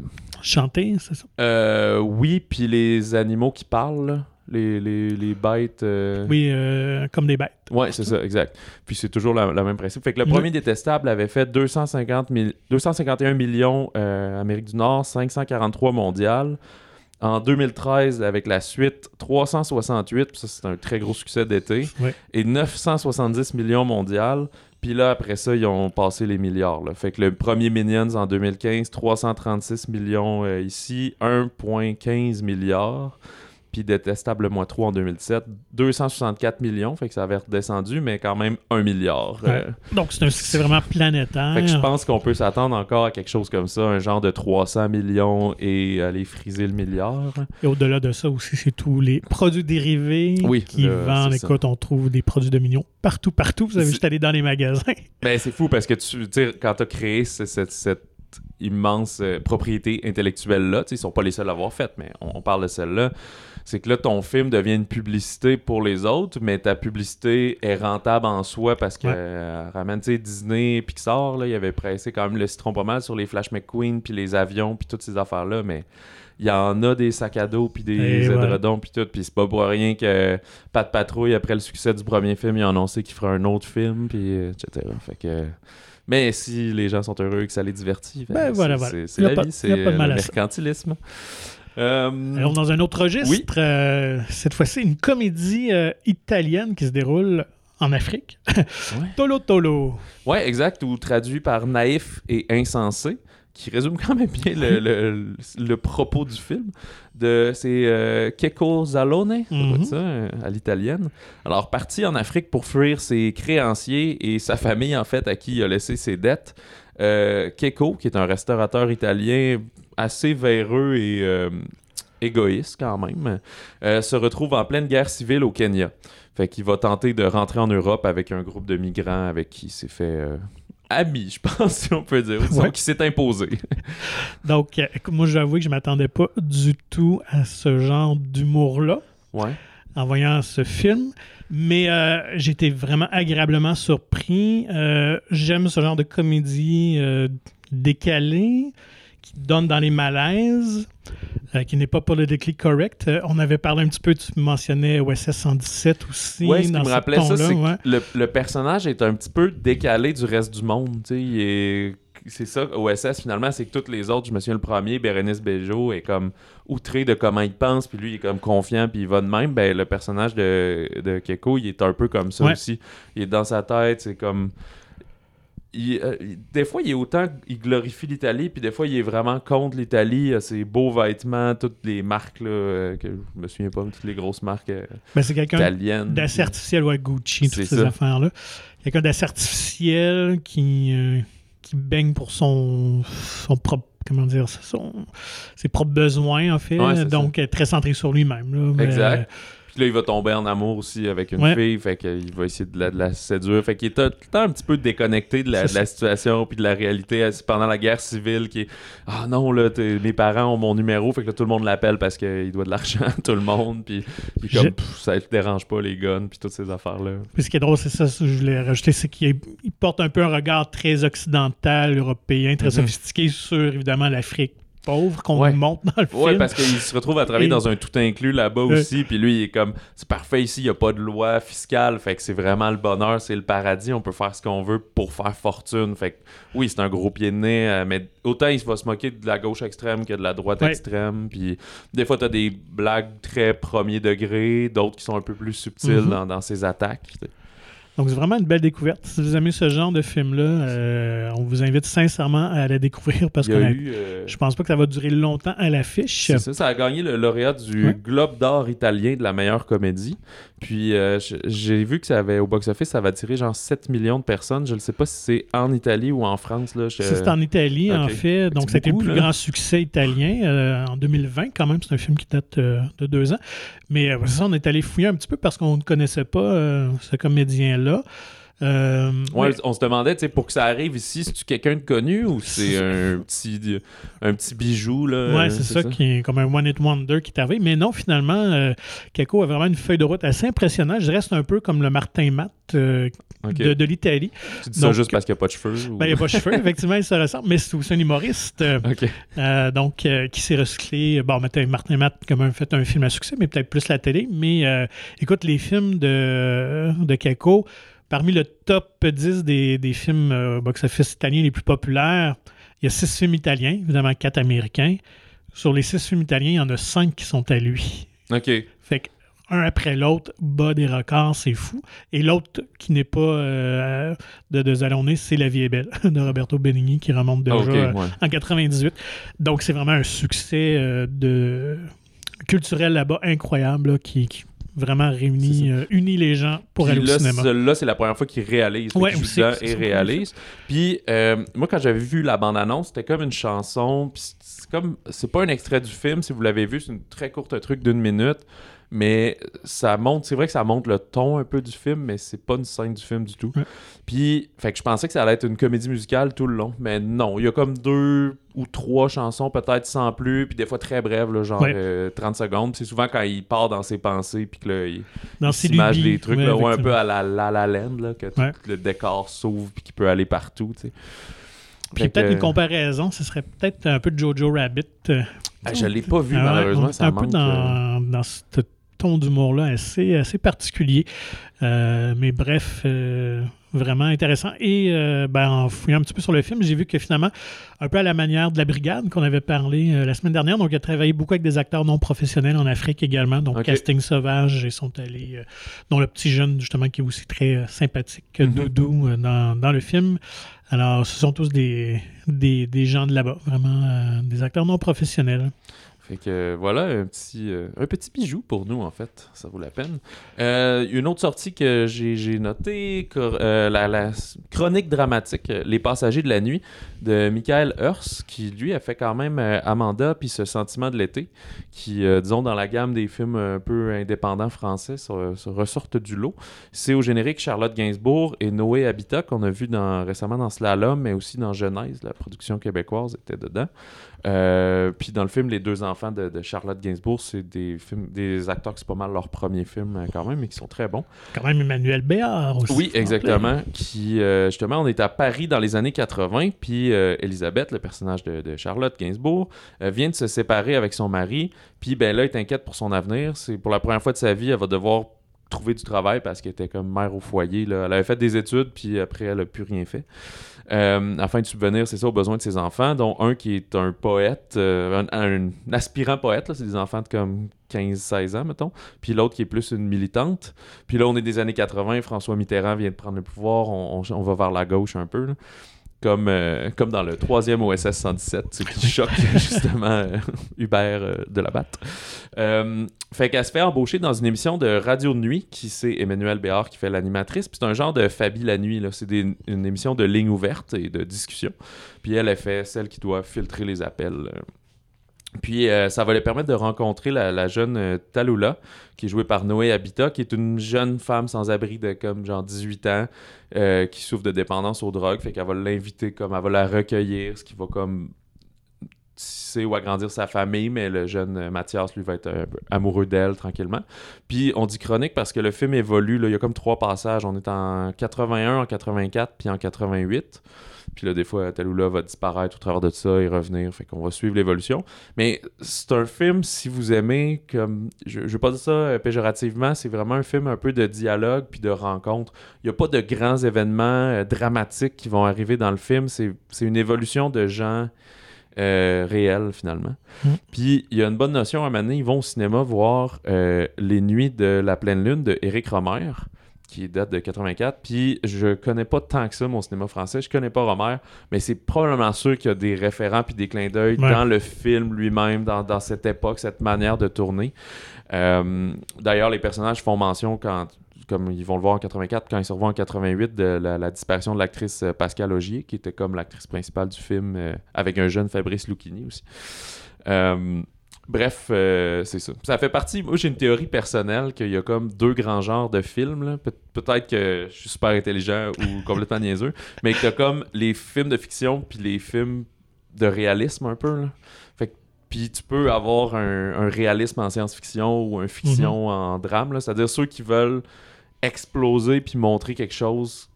Chanter, c'est ça? Euh, oui, puis les animaux qui parlent. Les, les, les bêtes... euh, Oui, euh, comme des bêtes. Ouais, c'est ça, exact. Puis c'est toujours la- le même principe. Fait que le premier détestable avait fait 250 mille- 251 millions euh, Amérique du Nord, 543 mondial. En 2013, avec la suite, 368, puis ça c'est un très gros succès d'été, et 970 millions mondial. Puis là, après ça, ils ont passé les milliards. là. Fait que le premier Minions en 2015, 336 millions euh, ici, 1,15 milliard. Puis Détestable 3 en 2007, 264 millions, fait que ça avait redescendu, mais quand même 1 milliard. Euh, Donc, c'est un succès vraiment planétaire. fait que je pense qu'on peut s'attendre encore à quelque chose comme ça, un genre de 300 millions et aller friser le milliard. Et au-delà de ça aussi, c'est tous les produits dérivés Oui, qui vendent. ça. Écoute, on trouve des produits de millions partout, partout. Vous avez juste allé dans les magasins. Ben, c'est fou parce que tu sais, quand tu as créé ce- cette, cette immense euh, propriété intellectuelle-là, ils sont pas les seuls à l'avoir faite, mais on, on parle de celle-là. C'est que là, ton film devient une publicité pour les autres, mais ta publicité est rentable en soi parce que Ouais. euh, ramène, tu sais, Disney, Pixar, là, ils avaient pressé quand même le citron pas mal sur les Flash McQueen, puis les avions, puis toutes ces affaires-là, mais il y en a des sacs à dos, puis des édredons, puis tout, puis c'est pas pour rien que Pat Patrouille, après le succès du premier film, il a annoncé qu'il ferait un autre film, puis euh, etc. Fait que... Mais si les gens sont heureux et que ça les divertit, ben, Ben, c'est- voilà, voilà. la pas- vie, c'est le mercantilisme. Euh, Alors, dans un autre registre, Oui. euh, cette fois-ci, une comédie euh, italienne qui se déroule en Afrique. Tolo Tolo. Ouais, exact, ou traduit par naïf et insensé, qui résume quand même bien le, propos du film. C'est euh, Checco Zalone, Mhm. ça, euh, à l'italienne. Alors, parti en Afrique pour fuir ses créanciers et sa famille, en fait, à qui il a laissé ses dettes, euh, Checco, qui est un restaurateur italien assez véreux et euh, égoïste quand même, euh, se retrouve en pleine guerre civile au Kenya. Fait qu'il va tenter de rentrer en Europe avec un groupe de migrants avec qui il s'est fait ami, je pense, si on peut dire. Ouais. qui s'est imposé. Donc, euh, moi, j'avoue que je m'attendais pas du tout à ce genre d'humour-là ouais. en voyant ce film. Mais euh, été vraiment agréablement surpris. Euh, J'aime ce genre de comédie euh, décalée qui donne dans les malaises, euh, qui n'est pas politically correct. Euh, on avait parlé un petit peu, tu mentionnais OSS 117 aussi. Ouais, ce qui me rappelait ça, c'est ouais. que le, le personnage est un petit peu décalé du reste du monde. est- C'est ça, OSS, finalement, c'est que toutes les autres, je me souviens, le premier, Bérénice Bejo, est comme outré de comment il pense, puis lui, il est comme confiant, puis il va de même. Ben, le personnage de, de Keko, il est un peu comme ça Ouais. aussi. Il est dans sa tête, c'est comme... il- euh, des fois, il est autant... Il glorifie l'Italie, puis des fois, il est vraiment contre l'Italie. A ses beaux vêtements, toutes les marques, là, euh, que je me souviens pas, toutes les grosses marques euh, Ben, c'est quelqu'un italiennes. d'assez artificiel, ouais, Gucci, toutes ces affaires-là. Quelqu'un d'assez artificiel qui, euh, qui baigne pour son, son propre, comment dire, son, ses propres besoins, en fait. Ouais, donc, euh, très centré sur lui-même. Exact. Puis là, il va tomber en amour aussi avec une Ouais. fille, fait qu'il va essayer de la, de la séduire. Fait qu'il est tout le temps un petit peu déconnecté de la, C'est de la situation puis de la réalité euh, c'est pendant la guerre civile qui est Ah non, là, mes parents ont mon numéro, fait que là, tout le monde l'appelle parce qu'il doit de l'argent à tout le monde. Puis, puis comme pff, ça ne dérange pas les guns, puis toutes ces affaires-là. Puis ce qui est drôle, c'est ça, ce que je voulais rajouter, c'est qu'il il porte un peu un regard très occidental, européen, très Mhm. sophistiqué sur, évidemment, l'Afrique pauvre qu'on Ouais. nous montre dans le Ouais, film. parce qu'il se retrouve à travailler Et- dans un tout inclus là-bas Euh. aussi. Puis lui, il est comme, c'est parfait ici, il n'y a pas de loi fiscale. Fait que c'est vraiment le bonheur, c'est le paradis. On peut faire ce qu'on veut pour faire fortune. Fait que oui, c'est un gros pied de nez. euh, mais autant il va se moquer de la gauche extrême que de la droite Ouais. extrême. Puis des fois, tu as des blagues très premier degré, d'autres qui sont un peu plus subtiles Mhm. dans, dans ses attaques. Donc, c'est vraiment une belle découverte. Si vous aimez ce genre de film-là, euh, on vous invite sincèrement à la découvrir parce que euh, je pense pas que ça va durer longtemps à l'affiche. C'est ça, ça a gagné le lauréat du Ouais. Globe d'or italien de la meilleure comédie. Puis euh, j'ai vu que ça avait au box-office, ça va tirer genre 7 millions de personnes. Je ne sais pas si c'est en Italie ou en France. Là. Je- Ça, c'est en Italie, en fait. Donc, c'était le plus là. grand succès italien euh, en 2020, quand même. C'est un film qui date euh, de deux ans. Mais ça, on est allé fouiller un petit peu parce qu'on ne connaissait pas ce comédien-là. Euh, Ouais, mais- on se demandait, tu sais, pour que ça arrive ici, c'est-tu quelqu'un de connu ou c'est un petit, un petit bijou, là? Ouais, c'est ça, qui est comme un one-hit wonder qui est arrivé. Mais non, finalement, euh, Kako a vraiment une feuille de route assez impressionnante. Je reste un peu comme le Martin Matt euh, de, de l'Italie. Tu dis ça juste parce qu'il n'y a pas de cheveux? ou- Ben, il n'y a pas de cheveux, effectivement, il se ressemble, mais c'est aussi un humoriste. euh, donc, qui s'est recyclé. Bon, Martin, Martin Matt, comme un fait un film à succès, mais peut-être plus la télé. Mais écoute, les films de, de Kako, parmi le top 10 des, des films euh, box-office italiens les plus populaires, il y a six films italiens, évidemment quatre américains. Sur les six films italiens, il y en a cinq qui sont à lui. Ok. Fait que un après l'autre bat des records, c'est fou. Et l'autre qui n'est pas euh, de, de Zalone, c'est La vie est belle de Roberto Benigni qui remonte déjà Ok, euh, ouais. en 98. Donc, c'est vraiment un succès euh, de... culturel là-bas incroyable là, qui, qui vraiment ça. euh, les gens pour Puis aller là, au cinéma. celui-là, c'est la première fois qu'il réalise. Fait Ouais, aussi, et réalise. Puis euh, moi, quand j'avais vu la bande-annonce, c'était comme une chanson. Puis c'est comme, c'est pas un extrait du film. Si vous l'avez vu, c'est une très courte truc d'une minute. Mais ça montre, c'est vrai que ça montre le ton un peu du film, mais c'est pas une scène du film du tout. Ouais. Puis, fait que je pensais que ça allait être une comédie musicale tout le long, mais non, il y a comme deux ou trois chansons peut-être sans plus, puis des fois très brèves, là, genre Ouais. euh, 30 secondes. C'est souvent quand il part dans ses pensées, puis que là, il, s'image des trucs, ouais, là, ouais, un peu à la La, la Land, là, que tout le décor s'ouvre, puis qu'il peut aller partout, tu sais. Puis peut-être une comparaison, ce serait peut-être un peu de Jojo Rabbit. euh, Ah, je l'ai pas vu, Ah malheureusement, on est ça un peu manque. euh, dans, ce ton d'humour-là assez, assez particulier. Euh, mais bref, euh, vraiment intéressant. Et euh, ben, en fouillant un petit peu sur le film, j'ai vu que finalement, un peu à la manière de la brigade qu'on avait parlé la semaine dernière, donc il a travaillé beaucoup avec des acteurs non professionnels en Afrique également, donc casting sauvage, ils sont allés, dont le petit jeune justement qui est aussi très sympathique, Mhm. Doudou, dans, dans le film. Alors, ce sont tous des, des, des gens de là-bas, vraiment des acteurs non professionnels. Fait que voilà un petit, euh, un petit bijou pour nous, en fait. Ça vaut la peine. Euh, une autre sortie que j'ai notée, euh, la, chronique dramatique Les passagers de la nuit de Michael Hurs, qui lui a fait quand même Amanda puis Ce sentiment de l'été, qui, disons, dans la gamme des films un peu indépendants français, se, ressortent du lot. C'est au générique Charlotte Gainsbourg et Noé Habitat, qu'on a vu récemment dans Slalom, mais aussi dans Genèse, la production québécoise était dedans. Puis dans le film Les deux enfants, enfants de, de Charlotte Gainsbourg, c'est des films, des acteurs qui c'est pas mal leur premier film euh, quand même, mais qui sont très bons. Quand même Emmanuel Béard aussi. Oui, exactement. Qui, euh, justement, on est à Paris dans les années 80, puis euh, Elisabeth, le personnage de, de Charlotte Gainsbourg, euh, vient de se séparer avec son mari, puis ben là, elle est inquiète pour son avenir. C'est pour la première fois de sa vie, elle va devoir trouver du travail parce qu'elle était comme mère au foyer. Elle avait fait des études, puis après, elle n'a plus rien fait. Euh, afin de subvenir, c'est ça, aux besoins de ses enfants, dont un qui est un poète, euh, un, aspirant poète, c'est des enfants de comme 15-16 ans, mettons, puis l'autre qui est plus une militante. Puis là, on est des années 80, François Mitterrand vient de prendre le pouvoir, on, va vers la gauche un peu. Comme, euh, comme dans le troisième OSS 117, ce qui choque justement euh, Hubert euh, de la Batte. Fait qu'elle se fait embaucher dans une émission de radio de nuit, qui c'est Emmanuel Béard qui fait l'animatrice. Puis c'est un genre de Fabi la nuit, là. C'est des- une émission de ligne ouverte et de discussion. Puis elle, elle fait celle qui doit filtrer les appels. Puis euh, ça va lui permettre de rencontrer la, jeune euh, Talula, qui est jouée par Noé Habitat, qui est une jeune femme sans abri de comme genre 18 ans, euh, qui souffre de dépendance aux drogues. Fait qu'elle va l'inviter, comme elle va la recueillir, ce qui va comme tisser ou agrandir sa famille, mais le jeune euh, Mathias, lui, va être peu amoureux d'elle tranquillement. Puis on dit chronique parce que le film évolue. Là, il y a comme trois passages. On est en 81, en 84, puis en 88. Puis là, des fois, Talula va disparaître au travers de ça et revenir. Fait qu'on va suivre l'évolution. Mais c'est un film, si vous aimez, comme. Je, je veux pas dire ça euh, péjorativement, c'est vraiment un film un peu de dialogue puis de rencontre. Il n'y a pas de grands événements euh, dramatiques qui vont arriver dans le film. C'est c'est une évolution de gens euh, réels, finalement. Mm. Puis il y a une bonne notion à un moment donné, ils vont au cinéma voir euh, Les Nuits de la pleine lune de Éric Romer qui date de 84. Puis je connais pas tant que ça mon cinéma français. Je connais pas Romer, mais c'est probablement sûr qu'il y a des référents puis des clins d'œil Ouais. dans le film lui-même, dans, dans cette époque, cette manière de tourner. Euh, D'ailleurs, les personnages font mention quand comme ils vont le voir en 84, quand ils se revoient en 88, de la, la disparition de l'actrice euh, Pascal Augier, qui était comme l'actrice principale du film, euh, avec un jeune Fabrice Lucchini aussi. Euh, Bref, euh, c'est ça. Ça fait partie. Moi, j'ai une théorie personnelle qu'il y a comme deux grands genres de films. Pe- Peut-être que je suis super intelligent ou complètement niaiseux, mais que t'as comme les films de fiction puis les films de réalisme un peu. Là. Fait que- puis tu peux avoir un, un réalisme en science-fiction ou un fiction en drame. là. C'est-à-dire ceux qui veulent exploser puis montrer quelque chose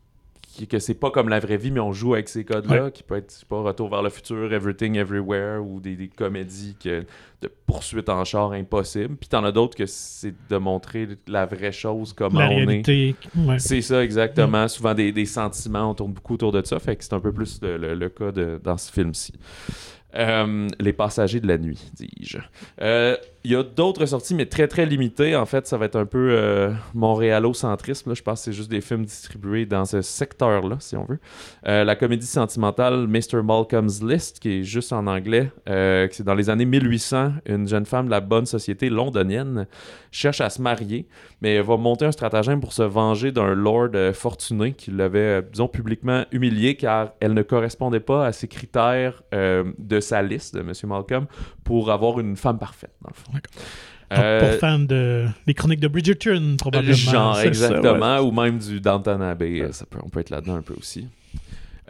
qui, que c'est pas comme la vraie vie, mais on joue avec ces codes-là, qui peut être, je sais pas, Retour vers le futur, Everything Everywhere, ou des, des comédies que, de poursuite en char impossible. Puis t'en as d'autres que c'est de montrer la vraie chose, comment La on est. ouais. C'est ça, exactement. Souvent des, des sentiments, on tourne beaucoup autour de ça. Fait que c'est un peu plus le, le- le cas de- dans ce film-ci. Euh, les passagers de la nuit, dis-je. Euh, Il y a d'autres sorties, mais très très limitées. En fait, ça va être un peu euh, montréalocentrisme. là. Je pense que c'est juste des films distribués dans ce secteur-là, si on veut. Euh, la comédie sentimentale Mr. Malcolm's List, qui est juste en anglais, euh, c'est dans les années 1800, une jeune femme de la bonne société londonienne cherche à se marier, mais va monter un stratagème pour se venger d'un lord euh, fortuné qui l'avait, euh, disons, publiquement humilié car elle ne correspondait pas à ses critères de sa liste de M. Malcolm pour avoir une femme parfaite, dans le fond. Euh, pour fan de les chroniques de Bridgerton, probablement. Genre, ça, exactement. Ou même du Downton Abbey. euh, Ça peut, on peut être là-dedans un peu aussi.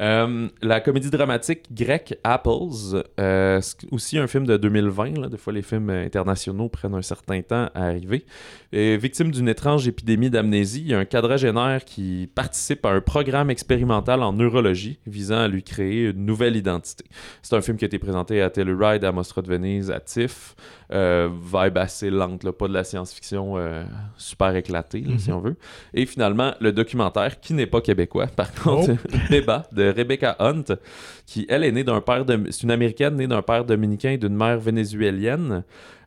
Euh, la comédie dramatique grecque Apples, euh, aussi un film de 2020. Là. Des fois, les films internationaux prennent un certain temps à arriver. Et victime d'une étrange épidémie d'amnésie, il y a un quadragénaire qui participe à un programme expérimental en neurologie visant à lui créer une nouvelle identité. C'est un film qui a été présenté à Telluride, à Mostra de Venise, à TIFF. Euh, vibe assez lente, là, pas de la science-fiction euh, super éclatée, là, Mhm. si on veut. Et finalement, le documentaire, qui n'est pas québécois, par contre, Débat de Rebecca Hunt, qui, elle, est née d'un père, c'est une américaine née d'un père dominicain et d'une mère vénézuélienne.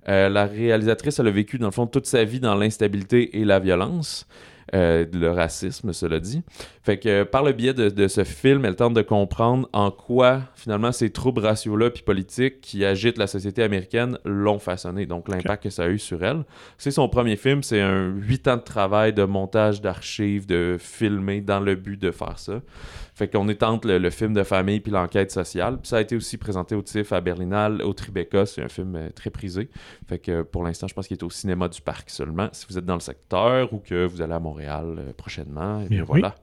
Euh, la réalisatrice, elle a vécu, dans le fond, toute sa vie dans l'instabilité et la violence. euh, le racisme, cela dit. Fait que par le biais de, de ce film, elle tente de comprendre en quoi, finalement, ces troubles raciaux-là puis politiques qui agitent la société américaine l'ont façonné, donc l'impact que ça a eu sur elle. C'est son premier film, c'est un huit ans de travail, de montage d'archives, de filmer dans le but de faire ça. Fait qu'on est entre le, le film de famille puis l'enquête sociale. Puis ça a été aussi présenté au TIFF à Berlinale, au Tribeca, c'est un film euh, très prisé. Fait que pour l'instant, je pense qu'il est au cinéma du parc seulement. Si vous êtes dans le secteur ou que vous allez à Montréal euh, prochainement, et bien Bien oui. voilà.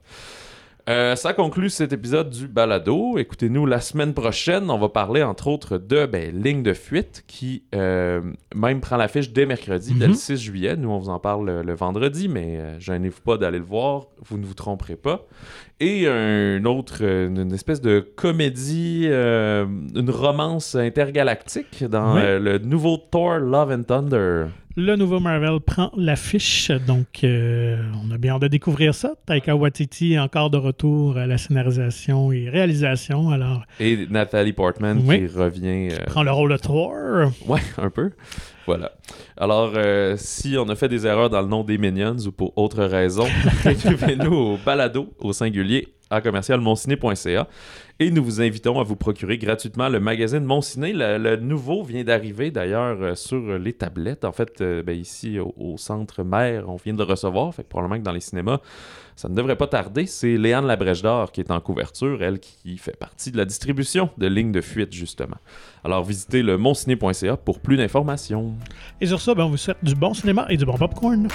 Euh, ça conclut cet épisode du balado. Écoutez-nous la semaine prochaine. On va parler entre autres de ben, Ligne de fuite qui euh, même prend l'affiche dès mercredi, dès le Mhm. 6 juillet. Nous, on vous en parle le, le vendredi, mais euh, gênez-vous pas d'aller le voir. Vous ne vous tromperez pas. Et un autre, euh, une espèce de comédie, euh, une romance intergalactique dans euh, le nouveau Thor Love and Thunder. Le nouveau Marvel prend l'affiche, donc euh, on a bien hâte de découvrir ça. Taika Waititi encore de retour à la scénarisation et réalisation, alors Et Nathalie Portman Oui. qui revient. euh, prend le rôle de Thor. Ouais, un peu. Voilà. Alors, euh, si on a fait des erreurs dans le nom des Minions ou pour autre raison, écrivez-nous au balado au singulier à commercialmonciné.ca et nous vous invitons à vous procurer gratuitement le magazine Mon Ciné. Le, nouveau vient d'arriver d'ailleurs euh, sur les tablettes. En fait, euh, ben, ici au, au centre mère, on vient de le recevoir. Fait que probablement que dans les cinémas, ça ne devrait pas tarder. C'est Léane Labrèche d'Or qui est en couverture, elle qui fait partie de la distribution de lignes de fuite justement. Alors visitez le monciné.ca pour plus d'informations. Et sur ça, ben, on vous souhaite du bon cinéma et du bon popcorn.